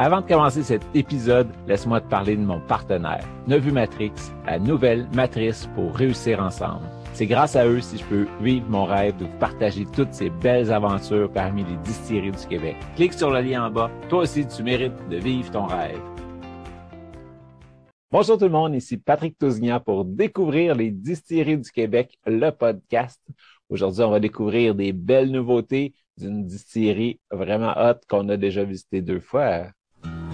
Avant de commencer cet épisode, laisse-moi te parler de mon partenaire, Nevu Matrix, la nouvelle matrice pour réussir ensemble. C'est grâce à eux si je peux vivre mon rêve de vous partager toutes ces belles aventures parmi les distilleries du Québec. Clique sur le lien en bas. Toi aussi, tu mérites de vivre ton rêve. Bonjour tout le monde, ici Patrick Tousignan pour découvrir les distilleries du Québec, le podcast. Aujourd'hui, on va découvrir des belles nouveautés d'une distillerie vraiment hot qu'on a déjà visité deux fois.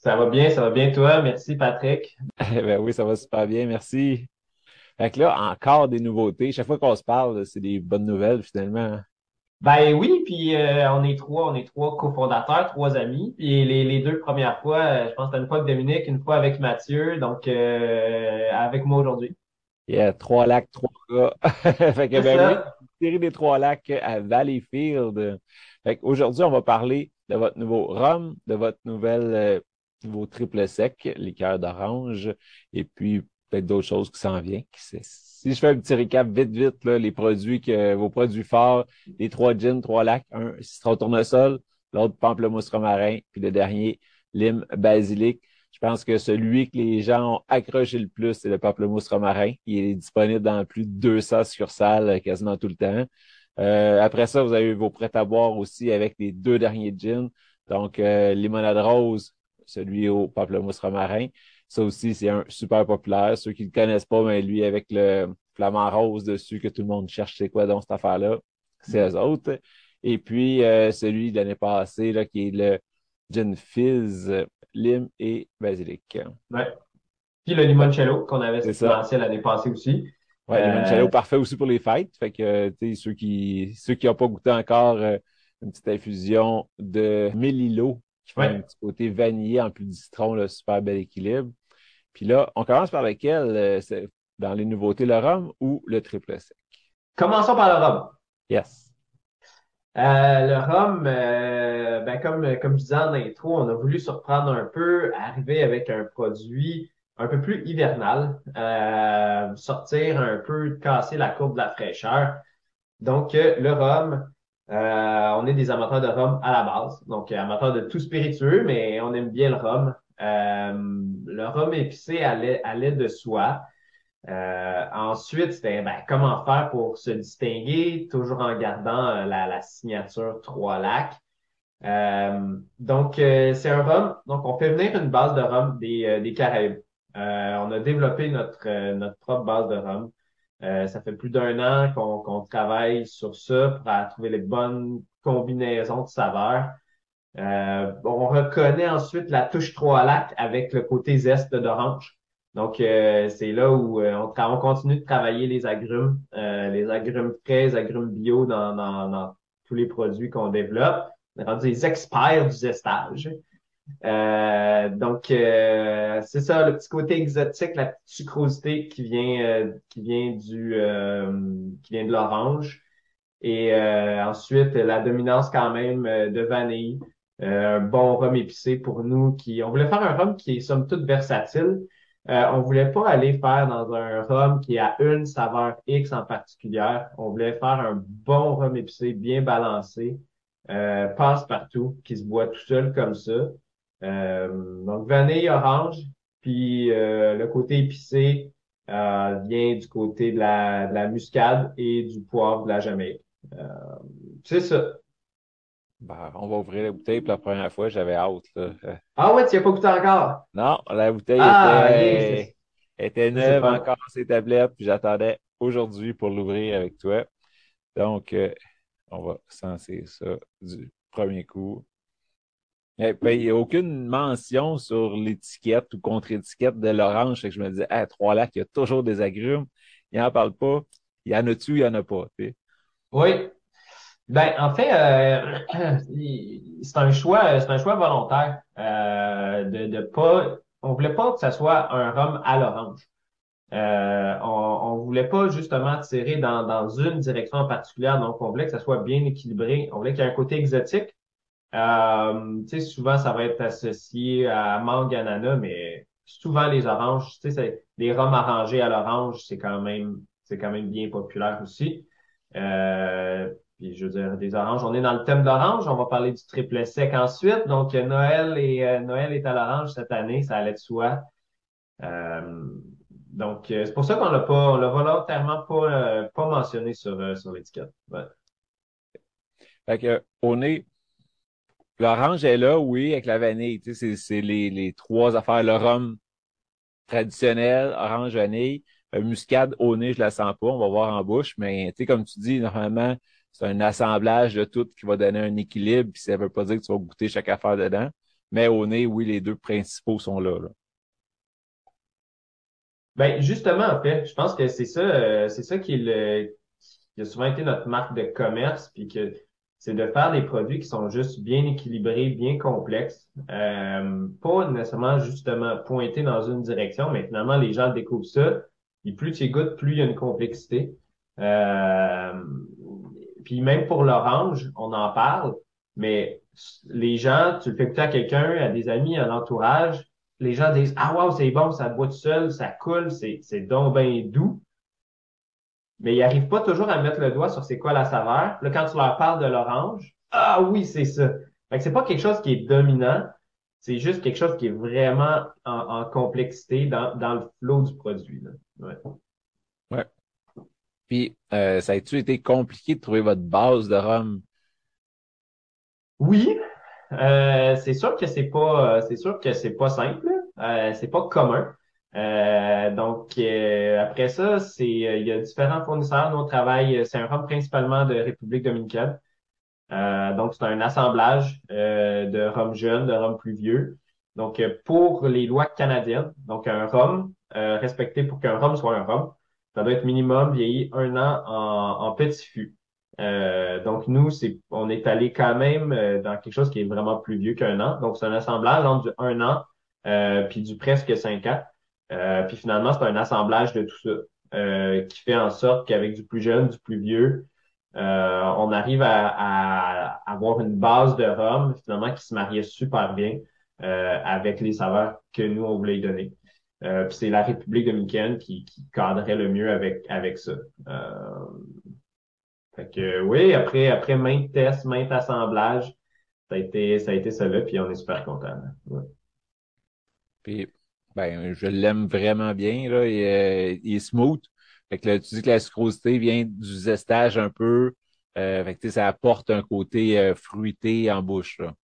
Ça va bien, ça va bien toi? Merci Patrick. ben oui, ça va super bien, merci. Fait que là, encore des nouveautés. Chaque fois qu'on se parle, c'est des bonnes nouvelles finalement. Ben oui, puis euh, on est trois, on est trois cofondateurs, trois amis. Puis les, les deux premières fois, euh, je pense que c'était une fois avec Dominique, une fois avec Mathieu, donc euh, avec moi aujourd'hui. Yeah, trois lacs, trois gars. fait que ben oui, série des trois lacs à Valleyfield. Fait qu'aujourd'hui, on va parler de votre nouveau rhum, de votre nouvelle vos triple sec, liqueur d'orange, et puis peut-être d'autres choses qui s'en viennent. Si je fais un petit récap vite, vite, les produits que vos produits forts, les trois gins, trois lacs, un citron tournesol, l'autre pamplemousse romarin, puis le dernier lime basilic. Je pense que celui que les gens ont accroché le plus, c'est le pamplemousse romarin. Il est disponible dans plus de 200 succursales euh, quasiment tout le temps. Euh, après ça, vous avez vos prêts à boire aussi avec les deux derniers gins. Donc, euh, limonade rose, celui au pamplemousse romarin. Ça aussi, c'est un super populaire. Ceux qui ne le connaissent pas, mais lui, avec le flamant rose dessus que tout le monde cherche, c'est quoi donc cette affaire-là? C'est eux autres. Et puis, euh, celui de l'année passée, là, qui est le Gin Fizz, lime et basilic. Ouais. Puis le limoncello qu'on avait lancé l'année passée aussi. Le limoncello euh, parfait aussi pour les fêtes. Fait que, tu sais, ceux qui, ceux qui n'ont pas goûté encore euh, une petite infusion de mélilo qui fait un petit côté vanillé en plus de citron, là, super bel équilibre. Puis là, on commence par lequel euh, dans les nouveautés, le rhum ou le triple sec? Commençons par le rhum. Yes. Euh, le rhum, euh, ben comme, comme je disais en intro, on a voulu surprendre un peu, arriver avec un produit un peu plus hivernal, sortir un peu, casser la courbe de la fraîcheur. Donc, le rhum, euh, on est des amateurs de rhum à la base, donc amateurs de tout spiritueux, mais on aime bien le rhum. Euh, le rhum épicé allait, de soi. Euh, ensuite, c'était ben, comment faire pour se distinguer, toujours en gardant la, signature Trois Lacs. donc, c'est un rhum. Donc, on fait venir une base de rhum des, des Caraïbes. on a développé notre, notre propre base de rhum. Euh, ça fait plus d'un an qu'on travaille sur ça pour trouver les bonnes combinaisons de saveurs. Euh, on reconnaît ensuite la touche trois lacs avec le côté zeste d'orange. Donc, euh, c'est là où on, on, continue de travailler les agrumes, les agrumes frais, les agrumes bio dans, dans, dans tous les produits qu'on développe. On est rendu des experts du zestage. Euh, donc, euh, c'est ça, le petit côté exotique, la petite sucrosité qui vient, euh, qui vient du, qui vient de l'orange. Et ensuite, la dominance quand même de vanille, un bon rhum épicé pour nous. Qui, on voulait faire un rhum qui est somme toute versatile. on voulait pas aller faire dans un rhum qui a une saveur X en particulier. On voulait faire un bon rhum épicé, bien balancé, passe partout, qui se boit tout seul comme ça. Euh, donc, vanille orange, puis euh, le côté épicé euh, vient du côté de la, de la muscade et du poivre de la Jamaïque. c'est ça. Ben, on va ouvrir la bouteille pour la première fois, j'avais hâte. Là. Ah ouais, tu n'y as pas goûté encore? Non, la bouteille Ah, était, neuve encore ses tablettes, puis j'attendais aujourd'hui pour l'ouvrir avec toi. Donc, euh, on va censer ça du premier coup. Eh, ben, il n'y a aucune mention sur l'étiquette ou contre-étiquette de l'orange. Que je me disais, ah, trois lacs, il y a toujours des agrumes. Il n'en parle pas. Il y en a-tu, il n'y en a pas. Oui. Ben, en fait, euh, c'est un choix, c'est un choix volontaire euh, de, de pas. On voulait pas que ça soit un rhum à l'orange. Euh, on, on voulait pas justement tirer dans, dans une direction en particulier, donc on voulait que ça soit bien équilibré. On voulait qu'il y ait un côté exotique. Euh, tu sais, souvent ça va être associé à mangue, ananas, mais souvent les oranges, tu sais, les rhums arrangés à l'orange, c'est quand même, c'est quand même bien populaire aussi. Euh, puis je veux dire, des oranges, on est dans le thème de l'orange, on va parler du triple sec ensuite. Donc Noël et euh, Noël est à l'orange cette année, ça allait de soi. Euh, donc euh, c'est pour ça qu'on l'a pas, on l'a volontairement pas, euh, pas mentionné sur sur l'étiquette. Ouais. Fait que, au nez, l'orange est là, oui, avec la vanille. Tu sais, c'est les, les trois affaires. Le rhum traditionnel, orange, vanille. Euh, muscade, au nez, je la sens pas. On va voir en bouche. Mais, tu sais, comme tu dis, normalement, c'est un assemblage de tout qui va donner un équilibre. Puis ça veut pas dire que tu vas goûter chaque affaire dedans. Mais au nez, oui, les deux principaux sont là. là. Ben justement, en fait, je pense que c'est ça, euh, c'est ça qui est le, qui a souvent été notre marque de commerce, puis que c'est de faire des produits qui sont juste bien équilibrés, bien complexes, euh, pas nécessairement justement pointés dans une direction, mais finalement les gens découvrent ça, et plus tu goûtes, plus il y a une complexité. Euh, puis même pour l'orange, on en parle, mais les gens, tu le fais goûter à quelqu'un, à des amis, à l'entourage, les gens disent Ah wow, c'est bon, ça boit tout seul, ça coule, c'est, c'est donc bien doux. Mais ils n'arrivent pas toujours à mettre le doigt sur c'est quoi la saveur. Là, quand tu leur parles de l'orange, ah oui, c'est ça. Fait que c'est pas quelque chose qui est dominant, c'est juste quelque chose qui est vraiment en, en complexité dans, dans le flot du produit. Là. Ouais. Ouais. Puis, euh, ça a-tu été compliqué de trouver votre base de rhum? Oui, euh, c'est sûr que c'est pas, euh, c'est sûr que c'est pas simple, c'est pas commun. Euh, donc euh, après ça, c'est, euh, il y a différents fournisseurs. Nous on travaille, c'est un rhum principalement de République dominicaine. Euh, donc c'est un assemblage euh, de rhum jeune, de rhum plus vieux. Donc euh, pour les lois canadiennes, donc un rhum euh, respecté pour qu'un rhum soit un rhum, ça doit être minimum vieilli un an en, en petit fût. Euh, donc nous, c'est, on est allé quand même euh, dans quelque chose qui est vraiment plus vieux qu'un an. Donc c'est un assemblage entre du un an euh, puis du presque cinq ans. Euh, puis finalement, c'est un assemblage de tout ça euh, qui fait en sorte qu'avec du plus jeune, du plus vieux, euh, on arrive à, à avoir une base de rhum finalement qui se mariait super bien euh, avec les saveurs que nous on voulait donner. Euh, puis c'est la République dominicaine qui, qui cadrait le mieux avec avec ça. Fait que oui, après après maintes tests, maintes assemblages, ça a été ça a été là, puis on est super content. Ben, je l'aime vraiment bien, là. Il, est- il est smooth. Fait que là, tu dis que la sucrosité vient du zestage un peu. Euh, fait que, ça apporte un côté euh, fruité en bouche, là.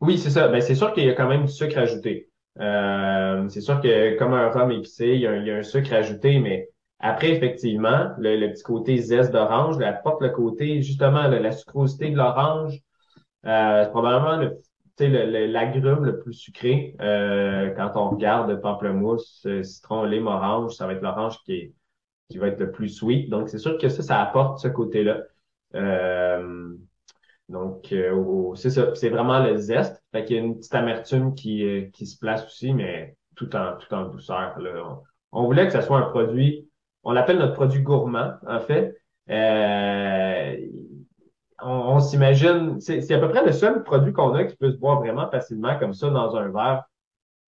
Oui, c'est ça. Ben, c'est sûr qu'il y a quand même du sucre ajouté. Euh, c'est sûr que comme un rhum épicé, il y a, un- sucre ajouté, mais après, effectivement, le, petit côté zeste d'orange, apporte le côté, justement, la sucrosité de l'orange. Euh, probablement le, sais, le, le- l'agrume le plus sucré. Euh, quand on regarde le pamplemousse, euh, citron, lime, orange, ça va être l'orange qui est, qui va être le plus sweet. Donc, c'est sûr que ça, ça apporte ce côté-là. Euh, donc, euh, c'est ça. C'est vraiment le zeste. Fait qu'il y a une petite amertume qui, euh, qui se place aussi, mais tout en, tout en douceur. Là. On, on voulait que ce soit un produit, on l'appelle notre produit gourmand, en fait. Euh, on, s'imagine, c'est à peu près le seul produit qu'on a qui peut se boire vraiment facilement comme ça dans un verre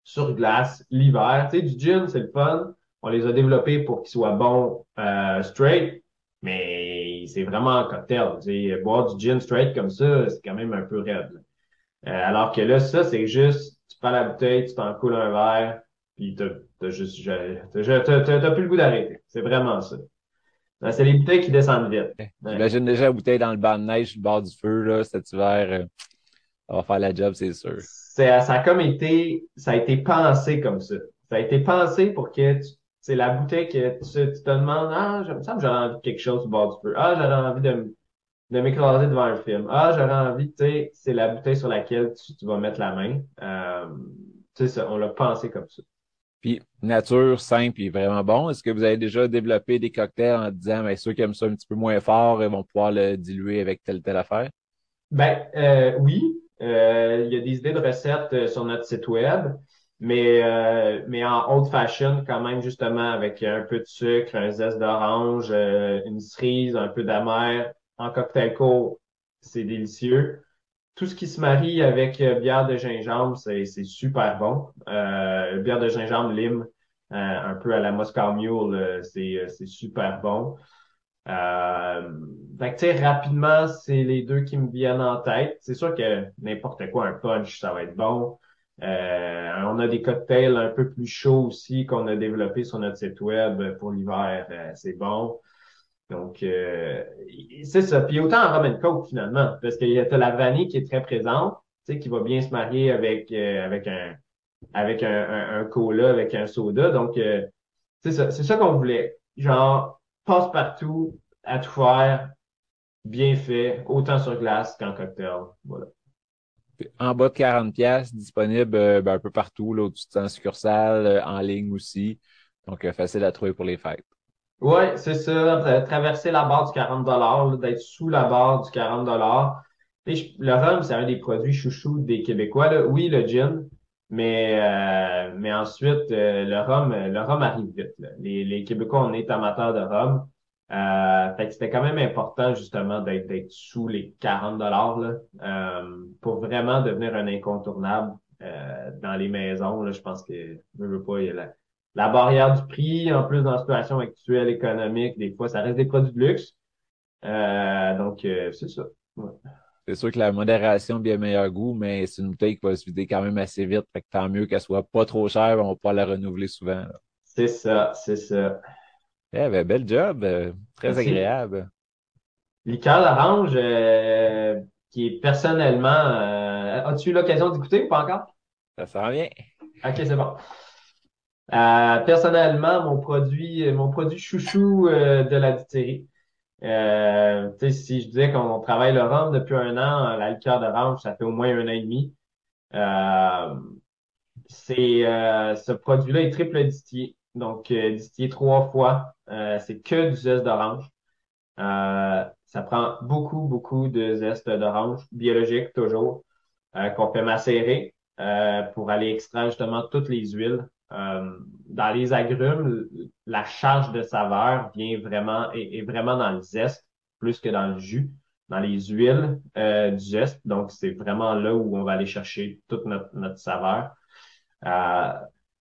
sur glace l'hiver. Tu sais, du gin, c'est le fun. On les a développés pour qu'ils soient bons euh, straight, mais c'est vraiment un cocktail. Tu sais, boire du gin straight comme ça, c'est quand même un peu raide. Euh, alors que là, ça, c'est juste, tu prends la bouteille, tu t'en coules un verre, puis t'as t'as juste, t'as plus le goût d'arrêter. C'est vraiment ça. C'est les bouteilles qui descendent vite. J'imagine déjà la bouteille dans le banc de neige, sur le bord du feu, là, cet hiver. Euh, ça va faire la job, c'est sûr. Ça a comme été, ça a été pensé comme ça. Ça a été pensé pour que c'est la bouteille que tu, te demandes, ah, me sens que j'aurais envie de quelque chose au bord du feu. Ah, j'aurais envie de, de m'écraser devant un film. Ah, j'aurais envie, tu sais, c'est la bouteille sur laquelle tu, vas mettre la main. Euh, tu sais, on l'a pensé comme ça. Puis, nature, simple et vraiment bon. Est-ce que vous avez déjà développé des cocktails en disant, mais ceux qui aiment ça un petit peu moins fort, ils vont pouvoir le diluer avec telle telle affaire? Ben, euh, oui. Euh, il y a des idées de recettes euh, sur notre site web, mais, euh, mais en old fashion, quand même, justement, avec un peu de sucre, un zeste d'orange, une cerise, un peu d'amer, en cocktail court, c'est délicieux. Tout ce qui se marie avec euh, bière de gingembre, c'est super bon. Euh, bière de gingembre lime, euh, un peu à la Moscow Mule, c'est super bon. Euh, fait rapidement, c'est les deux qui me viennent en tête. C'est sûr que n'importe quoi, un punch, ça va être bon. on a des cocktails un peu plus chauds aussi qu'on a développés sur notre site web pour l'hiver. c'est bon. Donc, euh, c'est ça. Puis autant en rum coke, finalement, parce qu'il y a la vanille qui est très présente, tu sais, qui va bien se marier avec, euh, avec un avec un, cola, avec un soda. Donc, euh, c'est ça, c'est ça qu'on voulait. Genre, passe partout, à tout faire, bien fait, autant sur glace qu'en cocktail. Voilà. En bas de 40 pièces disponible ben, un peu partout, là, au-dessus de succursale, en ligne aussi. Donc, facile à trouver pour les fêtes. Oui, c'est ça. Traverser la barre du 40 d'être sous la barre du 40 Le rhum, c'est un des produits chouchous des Québécois. Là. Oui, le gin, mais euh, mais ensuite, euh, le rhum le rhum arrive vite. Les, les Québécois, on est amateurs de rhum. Euh, fait que c'était quand même important justement d'être sous les 40 dollars euh, pour vraiment devenir un incontournable euh, dans les maisons. Là, je pense que je veux pas, y la, la barrière du prix, en plus dans la situation actuelle économique, des fois, ça reste des produits de luxe. Euh, donc, euh, c'est ça. C'est sûr que la modération a bien meilleur goût, mais c'est une bouteille qui va se vider quand même assez vite. Fait que tant mieux qu'elle soit pas trop chère, on va pouvoir la renouveler souvent. C'est ça, c'est ça. Eh ben, bel job. Euh, très agréable. Liqueur d'orange, qui est personnellement... As-tu eu l'occasion d'écouter ou pas encore? Ça sent bien. OK, c'est bon. Euh, personnellement, mon produit, mon produit chouchou euh, de la distillerie. Euh, si je disais qu'on travaille le depuis un an, la liqueur d'orange, ça fait au moins un an et demi. Euh, c'est ce produit-là est triple distillé, donc distillé trois fois. c'est que du zeste d'orange. ça prend beaucoup, beaucoup de zeste d'orange, biologique toujours, qu'on fait macérer pour aller extraire justement toutes les huiles euh, dans les agrumes, la charge de saveur vient vraiment est, vraiment dans le zeste plus que dans le jus, dans les huiles euh, du zeste. Donc, c'est vraiment là où on va aller chercher toute notre, notre saveur. Euh,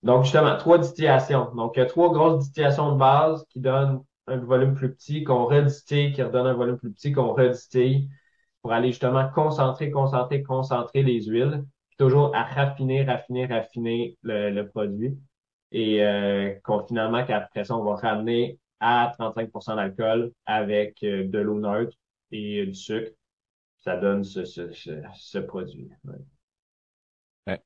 donc, justement, trois distillations. Donc, il y a trois grosses distillations de base qui donnent un volume plus petit, qu'on redistille, qui redonne un volume plus petit, qu'on redistille pour aller justement concentrer, concentrer, concentrer les huiles toujours à raffiner, raffiner, raffiner le, produit. Et euh, qu'on, finalement, qu'après ça, on va ramener à 35% d'alcool avec euh, de l'eau neutre et euh, du sucre. Ça donne ce, ce, ce, produit. Ouais. Ouais.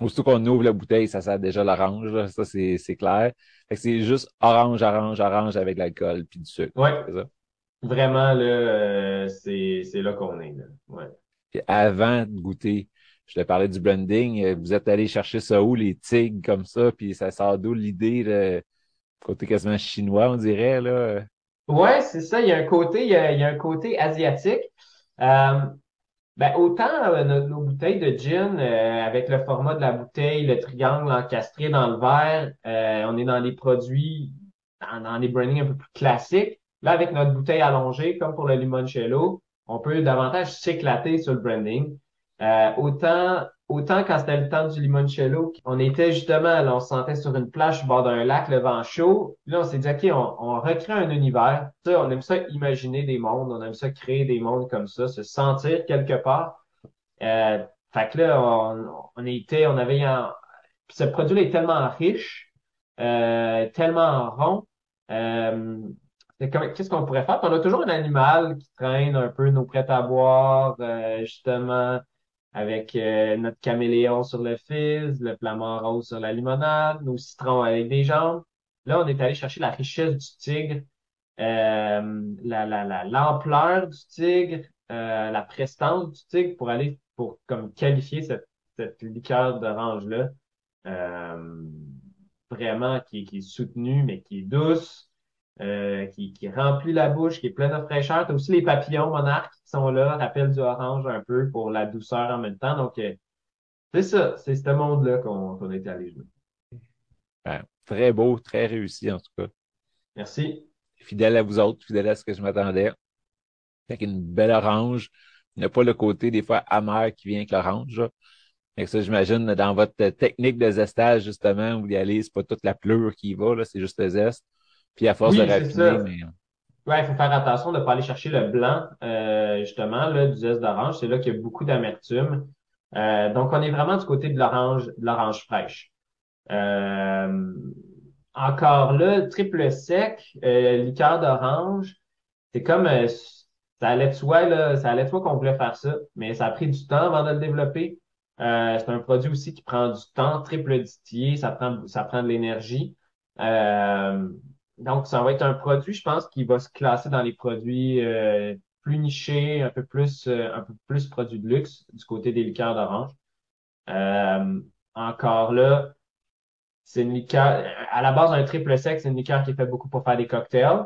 Aussitôt qu'on ouvre la bouteille, ça sent déjà l'orange. Ça, c'est, c'est clair. c'est juste orange, orange, orange avec l'alcool puis du sucre. Oui. Vraiment, là, euh, c'est, c'est là qu'on est. Là. Ouais. Puis avant de goûter, je te parlais du branding. Euh, vous êtes allé chercher ça où, les tigres comme ça, puis ça sort d'où l'idée, côté quasiment chinois, on dirait, là? Ouais, c'est ça. Il y a un côté, il y a, un côté asiatique. Euh, ben, autant euh, nos, bouteilles de gin, avec le format de la bouteille, le triangle encastré dans le verre, on est dans des produits, dans, dans des brandings un peu plus classiques. Là, avec notre bouteille allongée, comme pour le limoncello, on peut davantage s'éclater sur le branding. Euh, autant, autant quand c'était le temps du limoncello, on était justement, là, on se sentait sur une plage au bord d'un lac, le vent chaud. Là, on s'est dit, OK, on, on recrée un univers. Ça, on aime ça imaginer des mondes, on aime ça créer des mondes comme ça, se sentir quelque part. Euh, fait que là, on, on était, on avait un... ce produit-là est tellement riche, euh, tellement rond. Euh, qu'est-ce qu'on pourrait faire? On a toujours un animal qui traîne un peu nos prêts à boire, euh, justement, avec euh, notre caméléon sur le fils, le flamant rose sur la limonade, nos citrons avec des jambes. Là, on est allé chercher la richesse du tigre, euh, la, la, la, l'ampleur du tigre, euh, la prestance du tigre pour aller pour comme qualifier cette, cette liqueur d'orange-là. Euh, vraiment qui, qui est soutenue, mais qui est douce, euh, qui, qui remplit la bouche, qui est pleine de fraîcheur. Tu as aussi les papillons monarques qui sont là, rappellent du orange un peu pour la douceur en même temps. Donc, euh, c'est ça, c'est ce monde-là qu'on qu'on est allé jouer. Ben, très beau, très réussi en tout cas. Merci. Fidèle à vous autres, fidèle à ce que je m'attendais. Avec une belle orange. Il n'y a pas le côté des fois amer qui vient avec l'orange. Et ça, j'imagine, dans votre technique de zestage, justement, vous y allez, c'est pas toute la pleure qui y va, c'est juste le zeste. Puis à force Oui, de c'est raffiner, mais Ouais, il faut faire attention de ne pas aller chercher le blanc, euh, justement, là, du zeste d'orange. C'est là qu'il y a beaucoup d'amertume. Euh, donc, on est vraiment du côté de l'orange, de l'orange fraîche. Euh, encore là, triple sec, euh, liqueur d'orange, c'est comme euh, ça allait de soi, là, ça allait de soi qu'on voulait faire ça, mais ça a pris du temps avant de le développer. Euh, c'est un produit aussi qui prend du temps, triple distillé, ça prend, ça prend de l'énergie. Euh, donc, ça va être un produit, je pense, qui va se classer dans les produits euh, plus nichés, un peu plus, euh, un peu plus produits de luxe du côté des liqueurs d'orange. Euh, encore là, c'est une liqueur, à la base, un triple sec, c'est une liqueur qui est faite beaucoup pour faire des cocktails.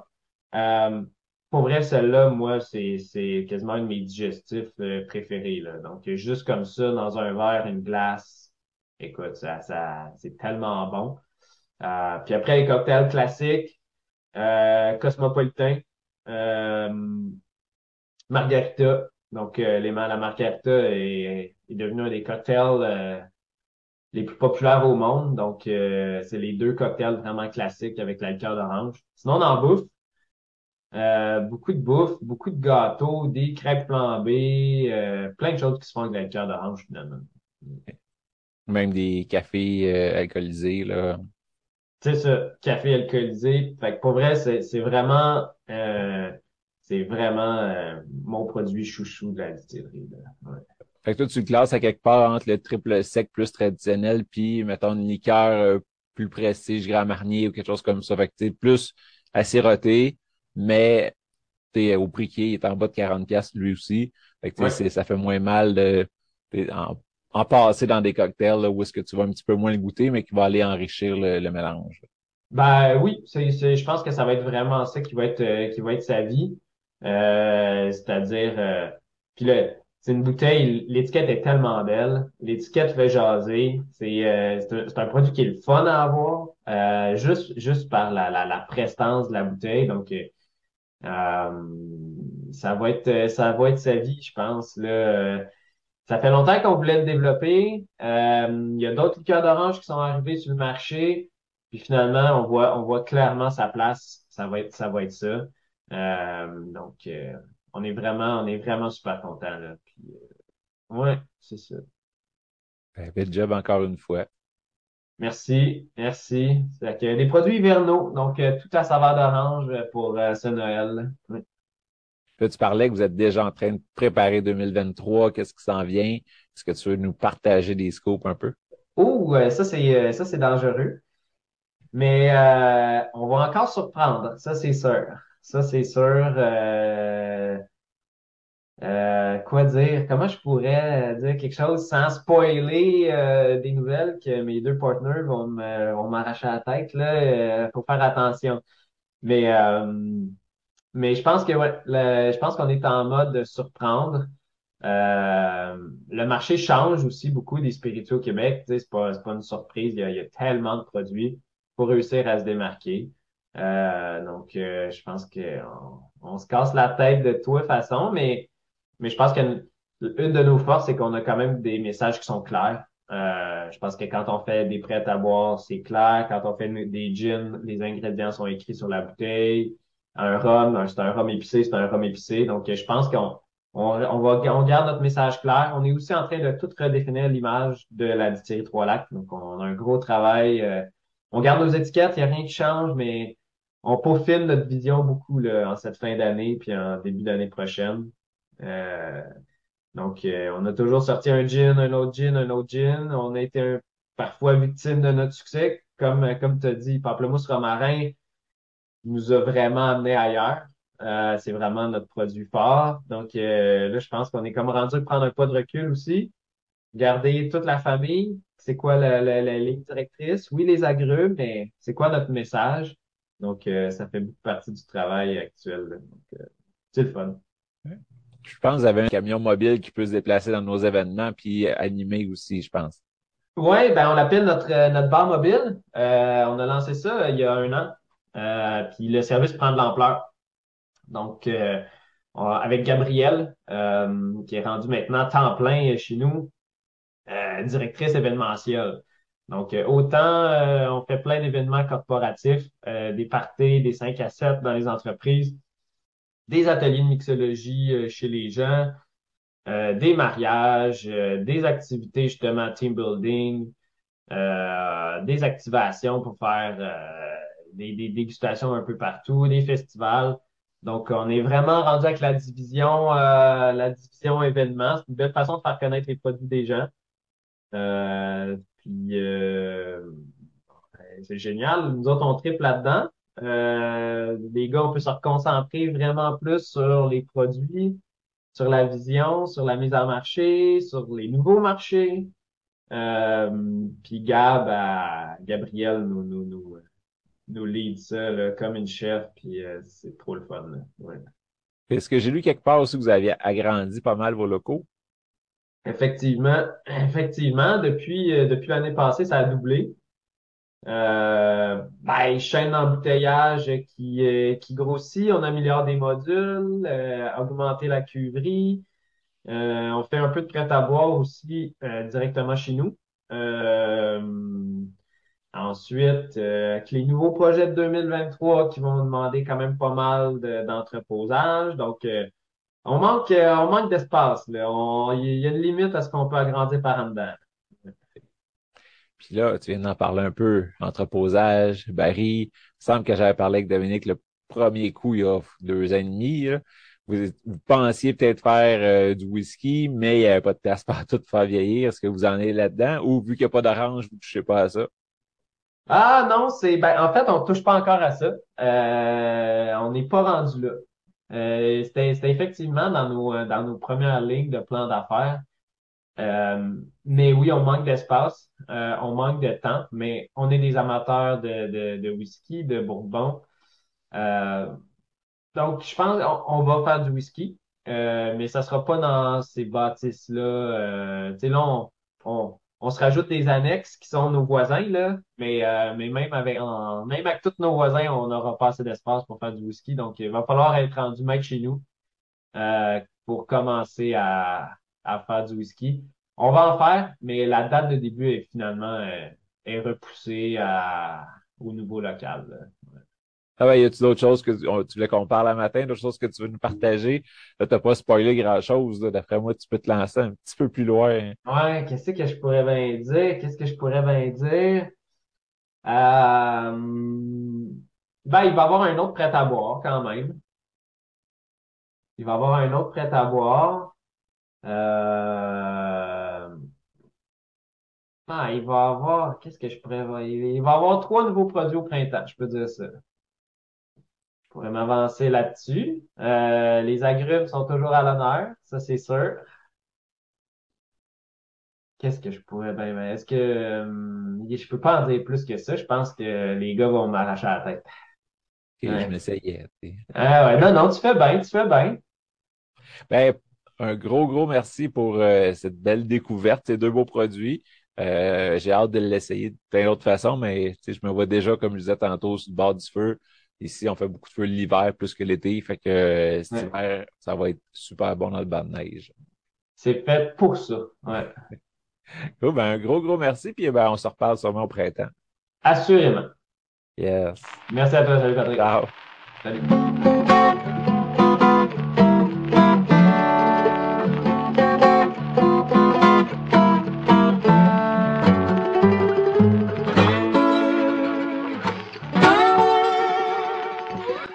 Euh, pour vrai, celle-là, moi, c'est, c'est quasiment un de mes digestifs euh, préférés, là. Donc, juste comme ça, dans un verre, une glace, écoute, ça, ça, c'est tellement bon. Euh, puis après, les cocktails classiques, Cosmopolitain, euh, Margarita. Donc, euh, les, la Margarita est, est devenue un des cocktails euh, les plus populaires au monde. Donc, euh, c'est les deux cocktails vraiment classiques avec la liqueur d'orange. Sinon, on en bouffe. Euh, beaucoup de bouffe, beaucoup de gâteaux, des crêpes flambées, euh, plein de choses qui se font avec la liqueur d'orange, finalement. même des cafés euh, alcoolisés, là. C'est ça, café alcoolisé. Fait que pour vrai, c'est vraiment euh, c'est vraiment euh, mon produit chouchou de la distillerie. là. Ouais. Fait que toi, tu le classes à quelque part entre le triple sec plus traditionnel, puis, mettons, une liqueur euh, plus prestige, Grand Marnier ou quelque chose comme ça. Fait que, tu sais, plus aciroté, mais, t'es au prix qui est, il est en bas de 40 pièces lui aussi. Fait que, tu sais, Ouais. ça fait moins mal de, de- en, en passer dans des cocktails, là, où est-ce que tu vas un petit peu moins le goûter, mais qui va aller enrichir le, le mélange. Ben oui, c'est, c'est, je pense que ça va être vraiment ça qui va être euh, qui va être sa vie. Euh, c'est-à-dire euh, puis là, c'est une bouteille, l'étiquette est tellement belle, l'étiquette fait jaser, c'est euh, c'est un, c'est un produit qui est le fun à avoir, euh, juste juste par la, la, la prestance de la bouteille. Donc euh, ça va être ça va être sa vie, je pense. Là, ça fait longtemps qu'on voulait le développer. Euh, il y a d'autres liqueurs d'orange qui sont arrivés sur le marché. Puis finalement, on voit, on voit clairement sa place. Ça va être, ça va être ça. Euh, donc, euh, on est vraiment, on est vraiment super content là. Puis, euh, ouais, c'est ça. Ben, bel job encore une fois. Merci, merci. C'est que des produits hivernaux, donc euh, tout à saveur d'orange pour euh, ce Noël. Oui. Là, tu parlais que vous êtes déjà en train de préparer 2023. Qu'est-ce qui s'en vient? Est-ce que tu veux nous partager des scoops un peu? Oh, ça c'est, euh, ça c'est dangereux. Mais euh, on va encore surprendre, ça c'est sûr. Ça c'est sûr. Euh, euh, quoi dire? Comment je pourrais euh, dire quelque chose sans spoiler des nouvelles que mes deux partenaires vont m'arracher la tête là? Faut faire attention. Mais mais je pense que ouais, le- je pense qu'on est en mode de surprendre. Euh, le marché change aussi beaucoup des spiritueux au Québec. C'est pas, pas une surprise. Il y a, il y a tellement de produits pour réussir à se démarquer. Euh, donc, euh, je pense qu'on on se casse la tête de toute façon, mais, mais je pense qu'une une de nos forces, c'est qu'on a quand même des messages qui sont clairs. Euh, je pense que quand on fait des prêts à boire, c'est clair. Quand on fait des gins, les ingrédients sont écrits sur la bouteille. Un rhum, un- c'est un rhum épicé, c'est un rhum épicé. Donc, je pense qu'on on, on va, on garde notre message clair. On est aussi en train de tout redéfinir l'image de la distillerie Trois-Lacs. Donc, on a un gros travail. euh, on garde nos étiquettes, il n'y a rien qui change, mais on peaufine notre vision beaucoup là, en cette fin d'année puis en début d'année prochaine. Euh, donc, euh, on a toujours sorti un gin, un autre gin, un autre gin. On a été parfois victime de notre succès. Comme, comme tu as dit, Pamplemousse Romarin nous a vraiment amené ailleurs. Euh, c'est vraiment notre produit fort. Donc euh, là, je pense qu'on est comme rendu prendre un pas de recul aussi. Garder toute la famille. C'est quoi la, la, ligne directrice? Oui, les agrumes, mais c'est quoi notre message? Donc, ça fait beaucoup partie du travail actuel. Donc, c'est le fun. Je pense que vous avez un camion mobile qui peut se déplacer dans nos événements puis animer aussi, je pense. Oui, ben on l'appelle notre, euh, notre bar mobile. Euh, on a lancé ça euh, il y a un an. Puis le service prend de l'ampleur. Donc, avec Gabrielle, qui est rendue maintenant temps plein chez nous, directrice événementielle. Donc, autant on fait plein d'événements corporatifs, des parties, des 5 à 7 dans les entreprises, des ateliers de mixologie euh, chez les gens, euh, des mariages, euh, des activités justement team building, des activations pour faire des, des, dégustations un peu partout, des festivals. Donc, on est vraiment rendu avec la division, la division événements. C'est une belle façon de faire connaître les produits des gens. puis, c'est génial. Nous autres, on triple là-dedans. Euh, les gars, on peut se reconcentrer vraiment plus sur les produits, sur la vision, sur la mise en marché, sur les nouveaux marchés. Euh, puis Gab, à, Gabriel nous, nous, nous, nous lead ça là, comme une chef, puis euh, c'est trop le fun. Ouais. Est-ce que j'ai lu quelque part aussi que vous aviez agrandi pas mal vos locaux? Effectivement, effectivement, depuis, euh, depuis l'année passée, ça a doublé. Euh, ben, chaîne d'embouteillage qui, euh, qui grossit, on améliore des modules, euh, augmenter la cuverie. On fait un peu de prêt-à-boire aussi directement chez nous. Ensuite, avec les nouveaux projets de 2023 qui vont demander quand même pas mal d'entreposage. Donc, on manque, on manque d'espace. Il y a une limite à ce qu'on peut agrandir par en dedans. Puis là, tu viens d'en parler un peu, entreposage, Barry. Il semble que j'avais parlé avec Dominique le premier coup il y a deux ans et demi. Vous, pensiez peut-être faire euh, du whisky, mais il n'y avait pas de place partout pour faire vieillir. Est-ce que vous en êtes là-dedans? Ou vu qu'il n'y a pas d'orange, vous ne touchez pas à ça? Ah non, c'est ben en fait, on touche pas encore à ça. Euh, on n'est pas rendu là. Euh, c'était effectivement dans nos, dans nos premières lignes de plan d'affaires. Euh, mais oui, on manque d'espace, euh, on manque de temps, mais on est des amateurs de, de, de whisky, de bourbon. Euh, donc, je pense qu'on va faire du whisky, mais ça sera pas dans ces bâtisses-là. tu sais, là, on, on, on, se rajoute des annexes qui sont nos voisins, là, mais, mais même avec même avec tous nos voisins, on n'aura pas assez d'espace pour faire du whisky. Donc, il va falloir être rendu maître chez nous pour commencer à à faire du whisky. On va en faire, mais la date de début est finalement euh, est repoussée au nouveau local. Ah ben, y a-tu d'autres choses que tu voulais qu'on parle un matin, d'autres choses que tu veux nous partager? Là, t'as pas spoilé grand-chose. D'après moi, tu peux te lancer un petit peu plus loin. Ouais, qu'est-ce que je pourrais bien dire? Qu'est-ce que je pourrais bien dire? Euh... Ben, il va y avoir un autre prêt à boire quand même. Il va y avoir un autre prêt à boire. Euh... Ah, il va avoir, qu'est-ce que je pourrais Il va avoir trois nouveaux produits au printemps, je peux dire ça. Je pourrais m'avancer là-dessus. Euh, les agrumes sont toujours à l'honneur, ça c'est sûr. Qu'est-ce que je pourrais ben, ben est-ce que euh, je peux pas en dire plus que ça? Je pense que les gars vont m'arracher la tête. je m'essayais. Ah ouais, non, non, tu fais bien, tu fais bien. Ben, un gros, gros merci pour euh, cette belle découverte, ces deux beaux produits. Euh, j'ai hâte de l'essayer de plein d'autres façons, mais je me vois déjà, comme je disais tantôt, sur le bord du feu. Ici, on fait beaucoup de feu l'hiver plus que l'été. Fait que euh, cet hiver, ça va être super bon dans le bas de neige. C'est fait pour ça. Ouais. ben, un gros, gros merci. Puis ben, on se reparle sûrement au printemps. Assurément. Yes. Merci à toi. Salut Patrick. Ciao. Salut.